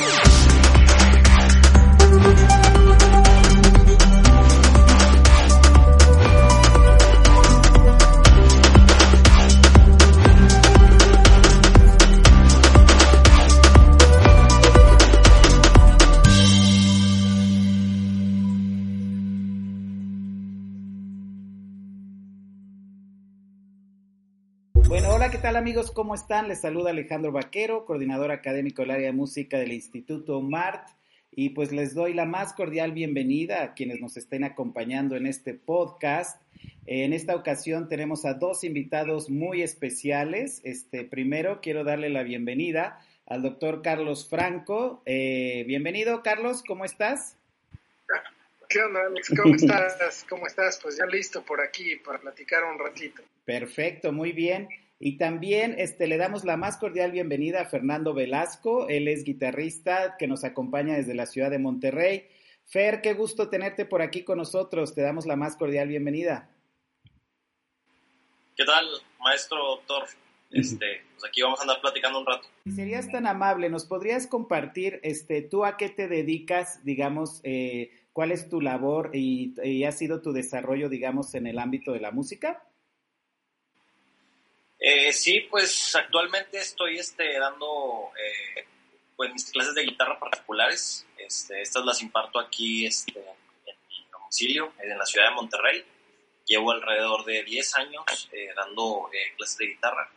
Yeah. Tal amigos? ¿Cómo están? Les saluda Alejandro Vaquero, coordinador académico del área de música del Instituto MART. Y pues les doy la más cordial bienvenida a quienes nos estén acompañando en este podcast. En esta ocasión tenemos a dos invitados muy especiales. Este, primero quiero darle la bienvenida al doctor Carlos Franco. Eh, bienvenido, Carlos, ¿cómo estás? ¿Qué onda, Alex? ¿Cómo estás? ¿Cómo estás? Pues ya listo por aquí para platicar un ratito. Perfecto, muy bien. Y también este, le damos la más cordial bienvenida a Fernando Velasco. Él es guitarrista que nos acompaña desde la ciudad de Monterrey. Fer, qué gusto tenerte por aquí con nosotros. Te damos la más cordial bienvenida. ¿Qué tal, maestro doctor? Este, pues aquí vamos a andar platicando un rato. Si serías tan amable, ¿nos podrías compartir este, tú a qué te dedicas, digamos, eh, cuál es tu labor y, y ha sido tu desarrollo, digamos, en el ámbito de la música? Eh, sí, pues actualmente estoy este, dando eh, pues, mis clases de guitarra particulares. Este, estas las imparto aquí este, en mi domicilio, en la ciudad de Monterrey. Llevo alrededor de 10 años eh, dando eh, clases de guitarra.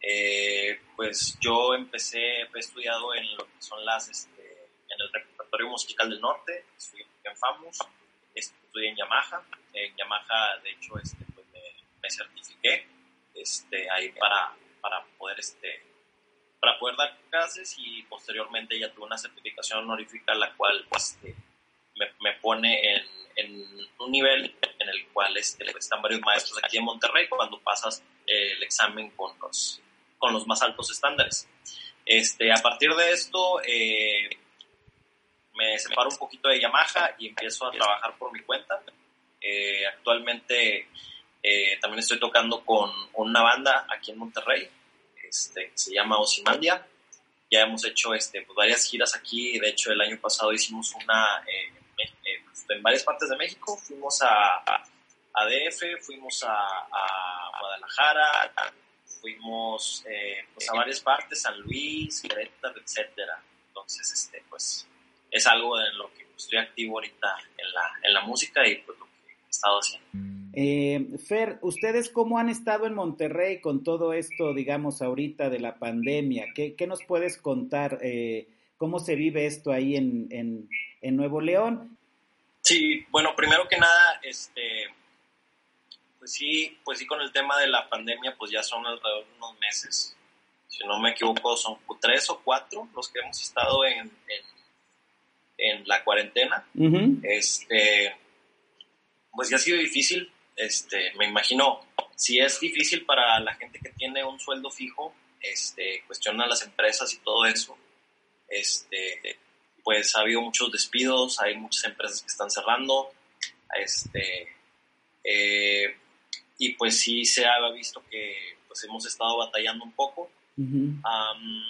Eh, pues yo empecé, he estudiado en lo que son las, este, en el repertorio musical del norte, estudié en FAMUS, estudié en Yamaha. En Yamaha, de hecho, este, pues me, me certifiqué este, ahí para, para poder este, para poder dar clases y posteriormente ya tuve una certificación honorífica la cual este, me, me, pone en, en, un nivel en el cual este, están varios maestros aquí en Monterrey cuando pasas eh, el examen con los, con los más altos estándares. Este, a partir de esto eh, me separo un poquito de Yamaha y empiezo a trabajar por mi cuenta. Eh, actualmente eh, también estoy tocando con una banda aquí en Monterrey, este, se llama Osimandia. Ya hemos hecho este, pues, varias giras aquí. De hecho, el año pasado hicimos una eh, eh, en varias partes de México. Fuimos a, a, a DF, fuimos a, a, Guadalajara, fuimos pues, a varias partes, San Luis, Querétaro, etcétera. Entonces, este, pues, es algo en lo que estoy activo ahorita en la, en la música y pues lo que he estado haciendo. Eh, Fer, ¿ustedes cómo han estado en Monterrey con todo esto, digamos, ahorita de la pandemia? ¿Qué, qué nos puedes contar? Eh, ¿Cómo se vive esto ahí en, en, en, Nuevo León? Sí, bueno, primero que nada, este, pues sí, pues sí, con el tema de la pandemia, pues ya son alrededor de unos meses. Si no me equivoco, son tres o cuatro los que hemos estado en, en, en la cuarentena. Uh -huh. Este, pues ya ha sido difícil este, me imagino, si es difícil para la gente que tiene un sueldo fijo, este, cuestiona las empresas y todo eso, este, pues ha habido muchos despidos, hay muchas empresas que están cerrando, este, eh, y pues sí se ha visto que pues hemos estado batallando un poco. Uh -huh. um,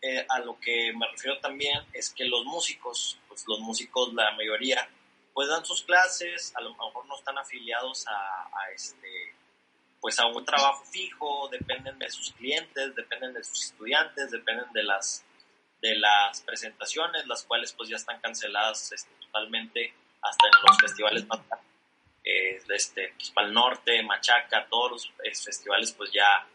eh, a lo que me refiero también es que los músicos, pues los músicos, la mayoría, pues dan sus clases, a lo mejor no están afiliados a, este pues a un trabajo fijo, dependen de sus clientes, dependen de sus estudiantes, dependen de las de las presentaciones, las cuales pues ya están canceladas este, totalmente hasta en los festivales más eh, este, pues, para el norte, Machaca, todos los eh, festivales pues ya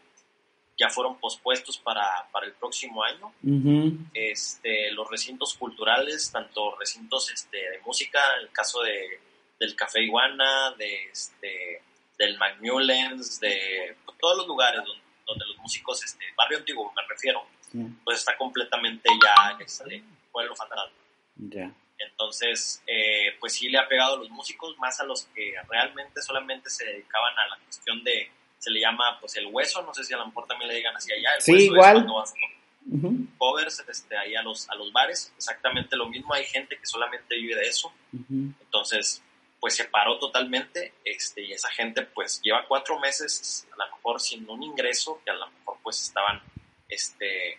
ya fueron pospuestos para, para el próximo año. Uh -huh. este, los recintos culturales, tanto recintos este, de música, en el caso de, del Café Iguana, de, este, del Macmillans, de pues, todos los lugares donde, donde, los músicos, este, barrio antiguo me refiero, uh -huh. pues está completamente ya, este, pueblo fantasma. Ya. Entonces, eh, pues sí le ha pegado a los músicos, más a los que realmente solamente se dedicaban a la cuestión de, se le llama pues el hueso, no sé si a lo mejor también le digan así allá. El Sí, hueso es igual. cuando vas a Ujú, covers este, ahí a los, a los bares, exactamente lo mismo, hay gente que solamente vive de eso, ujú. entonces pues se paró totalmente este, y esa gente pues lleva cuatro meses a lo mejor sin un ingreso que a lo mejor pues estaban, este,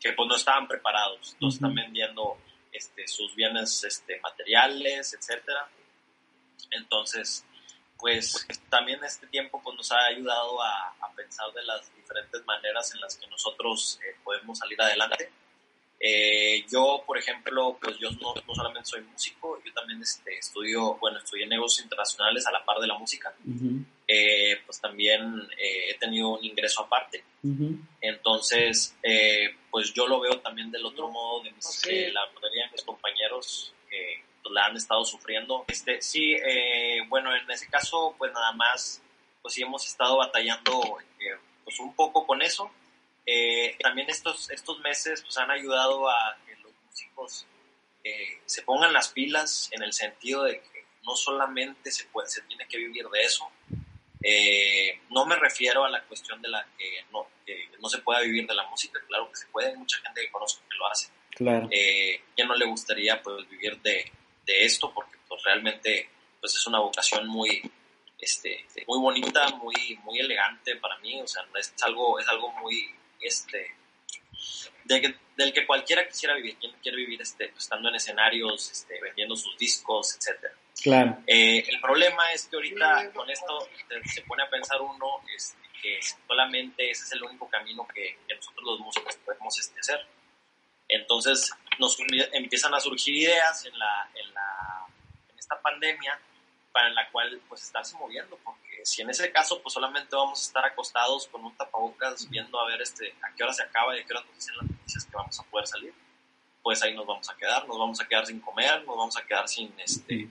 que pues no estaban preparados, entonces están vendiendo este, sus bienes este, materiales, etcétera. Entonces, pues también este tiempo pues, nos ha ayudado a, a pensar de las diferentes maneras en las que nosotros eh, podemos salir adelante. Eh, yo, por ejemplo, pues yo no, no solamente soy músico, yo también este, estudio, bueno, estudié negocios internacionales a la par de la música. Eh, pues también eh, he tenido un ingreso aparte. Entonces, eh, pues yo lo veo también del otro modo de mis, que la mayoría de mis compañeros pues, la han estado sufriendo. Este, sí, eh, bueno, en ese caso, pues nada más, pues sí hemos estado batallando eh, pues un poco con eso. Eh, también estos, estos meses pues han ayudado a que los músicos eh, se pongan las pilas en el sentido de que no solamente se, puede, se tiene que vivir de eso, eh, no me refiero a la cuestión de la que no, que no se pueda vivir de la música, claro que se puede, hay mucha gente que conozco que lo hace. Claro. Eh, ¿Quién no le gustaría pues, vivir de, de esto? Porque pues, realmente pues, es una vocación muy, este, muy bonita, muy, muy elegante para mí, o sea, es algo, es algo muy, este, de que- del que cualquiera quisiera vivir, quien quiere vivir este, pues, estando en escenarios, este, vendiendo sus discos, etcétera. Claro. Eh, el problema es que ahorita con esto se pone a pensar uno este, que solamente ese es el único camino que, que nosotros los músicos podemos este, hacer. Entonces nos empiezan a surgir ideas en, la, en, la, en esta pandemia para la cual pues estarse moviendo, porque si en ese caso pues solamente vamos a estar acostados con un tapabocas viendo a ver este, a qué hora se acaba y a qué hora nos dicen las noticias que vamos a poder salir, pues ahí nos vamos a quedar, nos vamos a quedar sin comer, nos vamos a quedar sin este,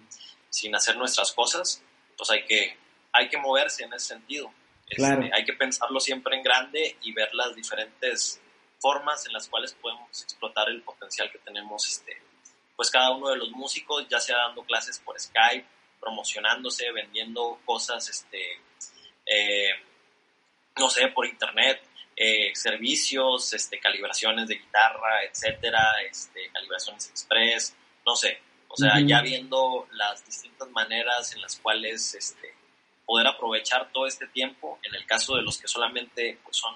sin hacer nuestras cosas, pues hay que, hay que moverse en ese sentido. Este, Claro. Hay que pensarlo siempre en grande y ver las diferentes formas en las cuales podemos explotar el potencial que tenemos este, pues cada uno de los músicos, ya sea dando clases por Skype, promocionándose, vendiendo cosas, este, eh, no sé, por internet, eh, servicios, este, calibraciones de guitarra, etcétera, este, calibraciones express, no sé, o sea, ya viendo las distintas maneras en las cuales este, poder aprovechar todo este tiempo, en el caso de los que solamente pues, son,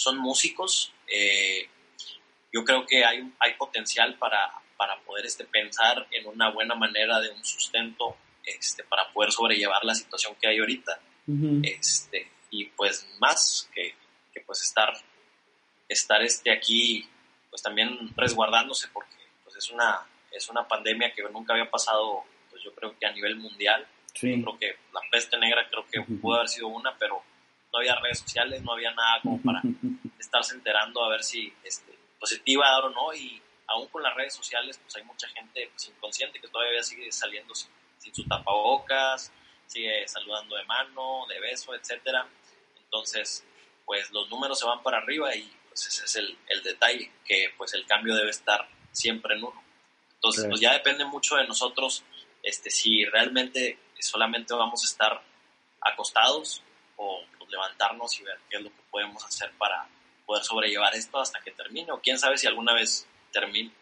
son músicos, eh, yo creo que hay, hay potencial para, para poder este, pensar en una buena manera de un sustento este, para poder sobrellevar la situación que hay ahorita. Este, y pues más que, que, pues estar, estar este aquí pues también resguardándose porque pues es una, es una pandemia que nunca había pasado pues yo creo que a nivel mundial. Sí. creo que la peste negra creo que pudo haber sido una pero no había redes sociales no había nada como para estarse enterando a ver si este, pues, se te iba a dar o no y aún con las redes sociales pues hay mucha gente pues, inconsciente que todavía sigue saliendo sin, sin su tapabocas sigue saludando de mano de beso etcétera. Entonces pues los números se van para arriba y pues ese es el, el detalle que pues el cambio debe estar siempre en uno. Entonces pues ya depende mucho de nosotros este si realmente solamente vamos a estar acostados o levantarnos y ver qué es lo que podemos hacer para poder sobrellevar esto hasta que termine o quién sabe si alguna vez termine.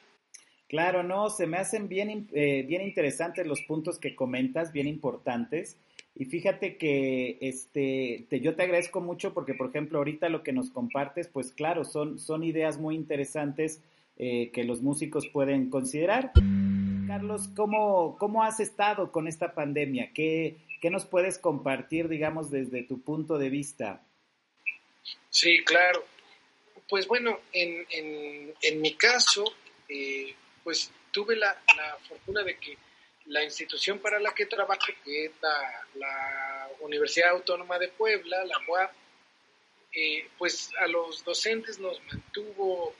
Claro, no, se me hacen bien, eh, bien interesantes los puntos que comentas, bien importantes. Y fíjate que este, te, yo te agradezco mucho porque, por ejemplo, ahorita lo que nos compartes, pues claro, son, son ideas muy interesantes eh, que los músicos pueden considerar. Carlos, ¿cómo, ¿cómo has estado con esta pandemia? ¿Qué, ¿Qué nos puedes compartir, digamos, desde tu punto de vista? Sí, claro. Pues bueno, en, en, en mi caso, eh, pues tuve la, la fortuna de que la institución para la que trabajo, que es la, la Universidad Autónoma de Puebla, la UAP, eh, pues a los docentes nos mantuvo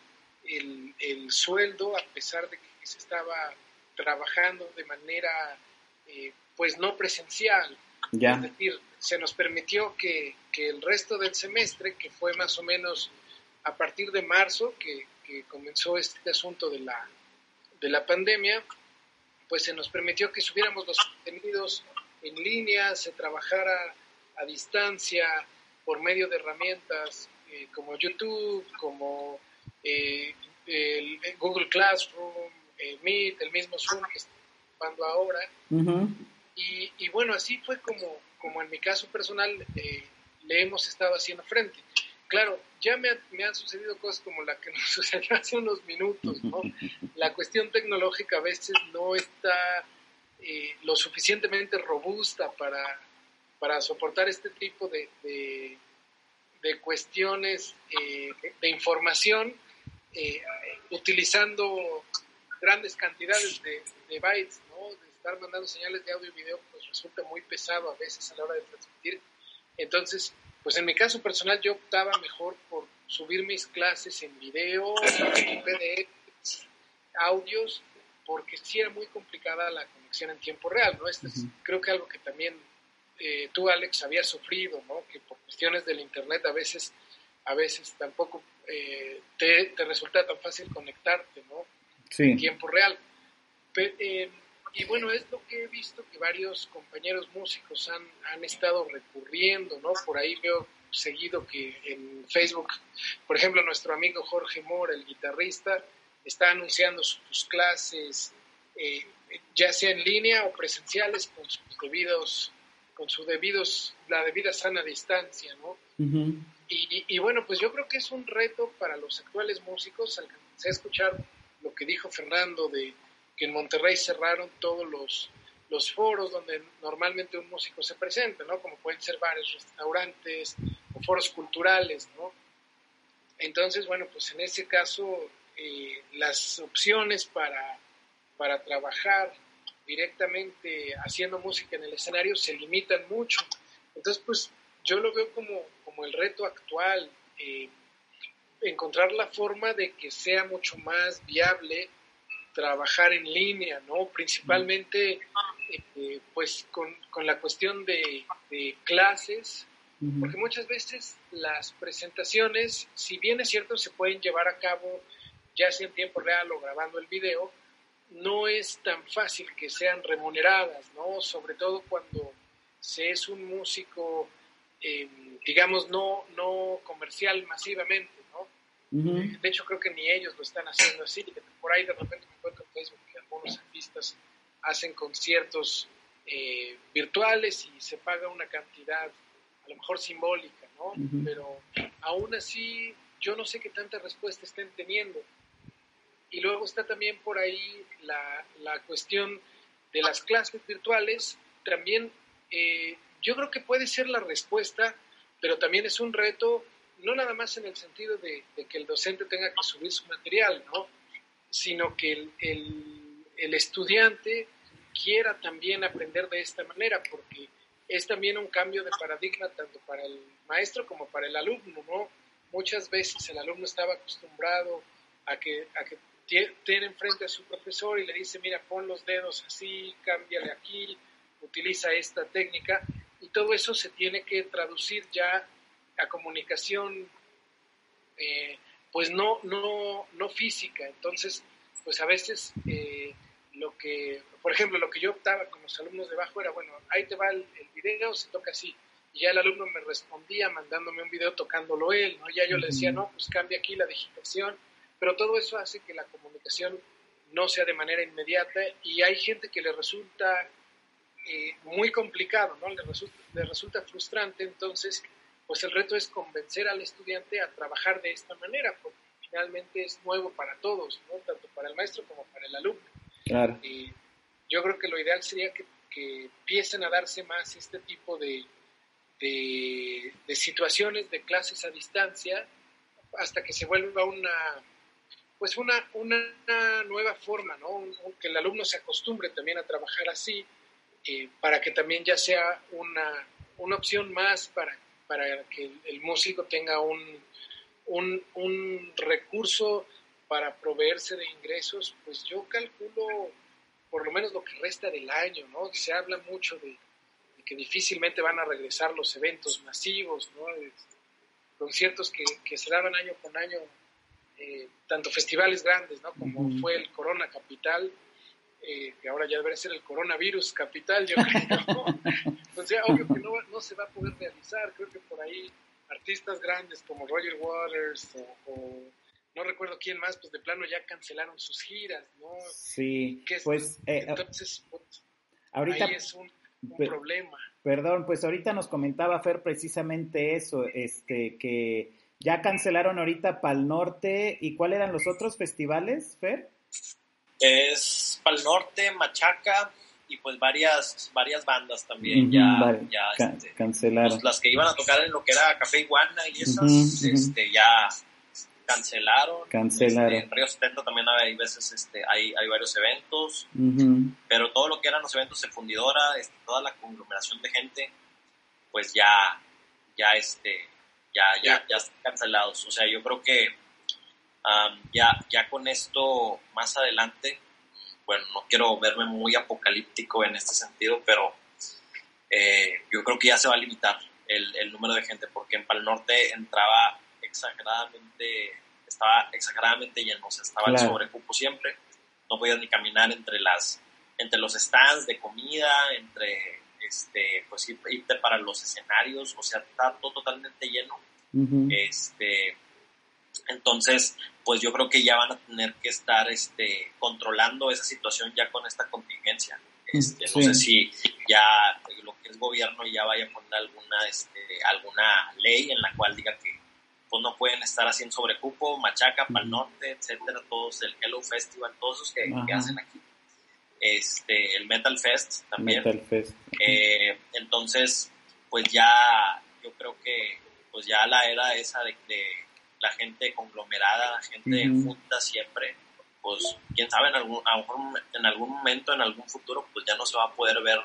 el, el sueldo a pesar de que se estaba trabajando de manera eh, pues no presencial. Es Ya, decir, se nos permitió que, que el resto del semestre, que fue más o menos a partir de marzo, que, que comenzó este asunto de la, de la pandemia, pues se nos permitió que subiéramos los contenidos en línea, se trabajara a distancia por medio de herramientas eh, como YouTube, como eh, el, Google Classroom, Meet, el mismo Zoom que está ocupando ahora. Y, y, bueno, así fue como, como en mi caso personal eh, le hemos estado haciendo frente. Claro, ya me, me, han sucedido cosas como la que nos sucedió hace unos minutos, ¿no? La cuestión tecnológica a veces no está eh, lo suficientemente robusta para, para soportar este tipo de, de, cuestiones eh, de, información eh, utilizando grandes cantidades de, bytes, ¿no? Estar mandando señales de audio y video, pues resulta muy pesado a veces a la hora de transmitir. Entonces, pues en mi caso personal yo optaba mejor por subir mis clases en video, en PDF, audios, porque sí era muy complicada la conexión en tiempo real, ¿no? Este es, creo que algo que también eh, tú, Alex, habías sufrido, ¿no? Que por cuestiones del Internet a veces, a veces tampoco eh, te, resulta tan fácil conectarte, ¿no? En tiempo real. Eh, y bueno, es lo que he visto que varios compañeros músicos han, han estado recurriendo, ¿no? Por ahí veo seguido que en Facebook, por ejemplo, nuestro amigo Jorge Moore, el guitarrista, está anunciando sus clases, eh, ya sea en línea o presenciales, con sus debidos, con sus debidos, la debida sana distancia, ¿no? y, y, bueno, pues yo creo que es un reto para los actuales músicos. Alcancé a escuchar lo que dijo Fernando de que en Monterrey cerraron todos los, los foros donde normalmente un músico se presenta, ¿no? Como pueden ser bares, restaurantes o foros culturales, ¿no? Entonces, bueno, pues en ese caso eh, las opciones para, para trabajar directamente haciendo música en el escenario se limitan mucho. Entonces, pues yo lo veo como, como el reto actual, eh, encontrar la forma de que sea mucho más viable trabajar en línea, ¿no? Principalmente, eh, pues, con, con, la cuestión de, clases, porque muchas veces las presentaciones, si bien es cierto, se pueden llevar a cabo ya sea en tiempo real o grabando el video, no es tan fácil que sean remuneradas, ¿no? Sobre todo cuando se es un músico, em, digamos, no, no comercial masivamente, ¿no? De hecho, creo que ni ellos lo están haciendo así. Por ahí de repente me encuentro en Facebook que algunos artistas hacen conciertos eh, virtuales y se paga una cantidad a lo mejor simbólica, ¿no? Pero aún así yo no sé qué tanta respuesta estén teniendo. Y luego está también por ahí la, la cuestión de las clases virtuales. También eh, yo creo que puede ser la respuesta, pero también es un reto no nada más en el sentido de, que el docente tenga que subir su material, ¿no? sino que el, el, estudiante quiera también aprender de esta manera, porque es también un cambio de paradigma tanto para el maestro como para el alumno, ¿no? Muchas veces el alumno estaba acostumbrado a que, a que tiene enfrente a su profesor y le dice, mira, pon los dedos así, cámbiale aquí, utiliza esta técnica, y todo eso se tiene que traducir ya la comunicación, eh, pues no, no, no física. Entonces, pues a veces eh, lo que, por ejemplo, lo que yo optaba con los alumnos debajo era, bueno, ahí te va el, video, se toca así. Y ya el alumno me respondía mandándome un video tocándolo él, ¿no? Ya yo le decía, no, pues cambia aquí la digitación, pero todo eso hace que la comunicación no sea de manera inmediata y hay gente que le resulta eh, muy complicado, ¿no? Le resulta, le resulta frustrante, entonces pues el reto es convencer al estudiante a trabajar de esta manera, porque finalmente es nuevo para todos, ¿no? tanto para el maestro como para el alumno. Claro. Y yo creo que lo ideal sería que, que empiecen a darse más este tipo de, de, situaciones de clases a distancia hasta que se vuelva una pues una, una nueva forma, ¿no? que el alumno se acostumbre también a trabajar así, eh, para que también ya sea una, una opción más para para que el, músico tenga un, un, recurso para proveerse de ingresos, pues yo calculo por lo menos lo que resta del año, ¿no? Se habla mucho de, que difícilmente van a regresar los eventos masivos, ¿no? Conciertos que, que se daban año con año eh, tanto festivales grandes, ¿no? Como fue el Corona Capital, eh, que ahora ya debería ser el Coronavirus Capital, yo creo. Entonces, obvio que no, no, se va a poder realizar. Creo que por ahí artistas grandes como Roger Waters o, no recuerdo quién más, pues de plano ya cancelaron sus giras, ¿no? Sí, pues... Eh, entonces, pues, ahorita... Ahí es un, problema. Perdón, pues ahorita nos comentaba Fer precisamente eso, este, que ya cancelaron ahorita Pal Norte. ¿Y cuáles eran los otros festivales, Fer? Es Pal Norte, Machaca y pues varias varias bandas también ya, ya este, cancelaron. Pues, las que iban a tocar en lo que era Café Iguana y esas, este, ya cancelaron. Cancelaron. Este, en Río 70 también hay veces, este, hay, hay varios eventos, pero todo lo que eran los eventos de fundidora, este, toda la conglomeración de gente, pues ya, ya, este, ya, ya, ya están cancelados. O sea, yo creo que ya, ya con esto más adelante, bueno, no quiero verme muy apocalíptico en este sentido, pero eh, yo creo que ya se va a limitar el, el, número de gente, porque en Pal Norte entraba exageradamente, estaba exageradamente lleno, o sea, estaba el sobrecupo siempre, no podías ni caminar entre las, entre los stands de comida, entre, este, pues irte para los escenarios, o sea, está todo totalmente lleno, este, entonces, pues yo creo que ya van a tener que estar, este, controlando esa situación ya con esta contingencia. Este, no sé si ya lo que es gobierno ya vaya a poner alguna, este, alguna ley en la cual diga que pues no pueden estar haciendo sobrecupo, Machaca, Pal Norte, etcétera, todos el Hello Festival, todos esos que, hacen aquí. Este, el Metal Fest también. Metal Fest. Eh, entonces, pues ya, yo creo que, pues ya la era esa de, de la gente conglomerada, la gente junta siempre, pues quién sabe, en algún, en algún momento, en algún futuro, pues ya no se va a poder ver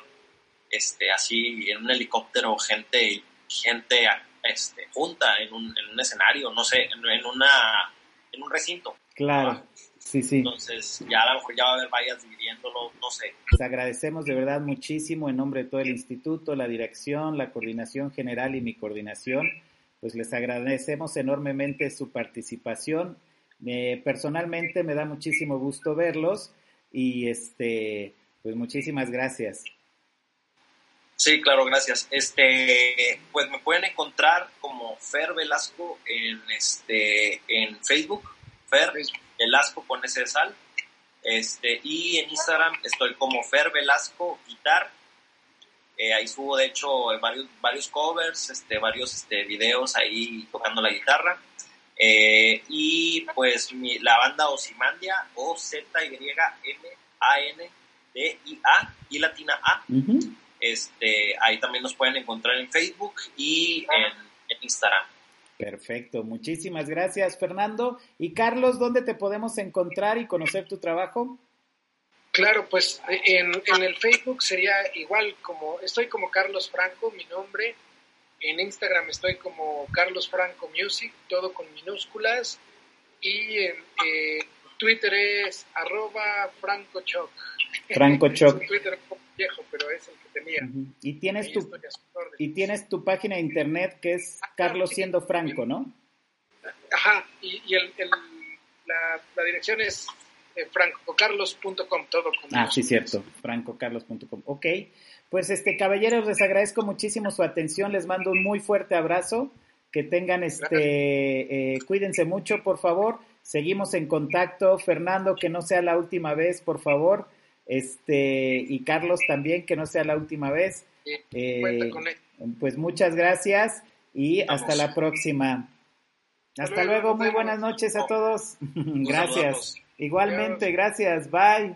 este, así en un helicóptero gente, gente este, junta en un, en un escenario, no sé, en, una, en un recinto. Claro. Sí, sí. Entonces, ya a lo mejor ya va a haber vallas dividiéndolo, no sé. Les agradecemos de verdad muchísimo en nombre de todo el instituto, la dirección, la coordinación general y mi coordinación. Pues les agradecemos enormemente su participación. personalmente me da muchísimo gusto verlos y este, pues muchísimas gracias. Sí, claro, gracias. Este, pues me pueden encontrar como Fer Velasco en este en Facebook, Fer Velasco con ese sal. Este, y en Instagram estoy como Fer Velasco Guitar. Eh, ahí subo de hecho varios, varios covers, este, varios este, videos ahí tocando la guitarra. Eh, y pues mi, la banda Osimandia, O Z Y M A N D I A y latina A. Este, ahí también nos pueden encontrar en Facebook y en, Instagram. Perfecto, muchísimas gracias Fernando. Y Carlos, ¿dónde te podemos encontrar y conocer tu trabajo? Claro, pues en, en, el Facebook sería igual como, estoy como Carlos Franco, mi nombre. En Instagram estoy como Carlos Franco Music, todo con minúsculas. Y en eh, Twitter es arroba Franco Choc. Franco Choc. Twitter viejo, pero es el que tenía. Y tienes tu y tienes tu página de internet que es Carlos siendo Franco, ¿no? Ajá, y, el, la, la, dirección es eh, francocarlos.com, todo con Ah, sí, cierto, francocarlos.com. Ok, pues este, caballeros, les agradezco muchísimo su atención, les mando un muy fuerte abrazo, que tengan este, eh, cuídense mucho, por favor, seguimos en contacto, Fernando, que no sea la última vez, por favor. Este, y Carlos también, que no sea la última vez. Eh, pues muchas gracias y hasta la próxima. Hasta, luego, muy buenas noches a todos. gracias. Igualmente, gracias. Bye.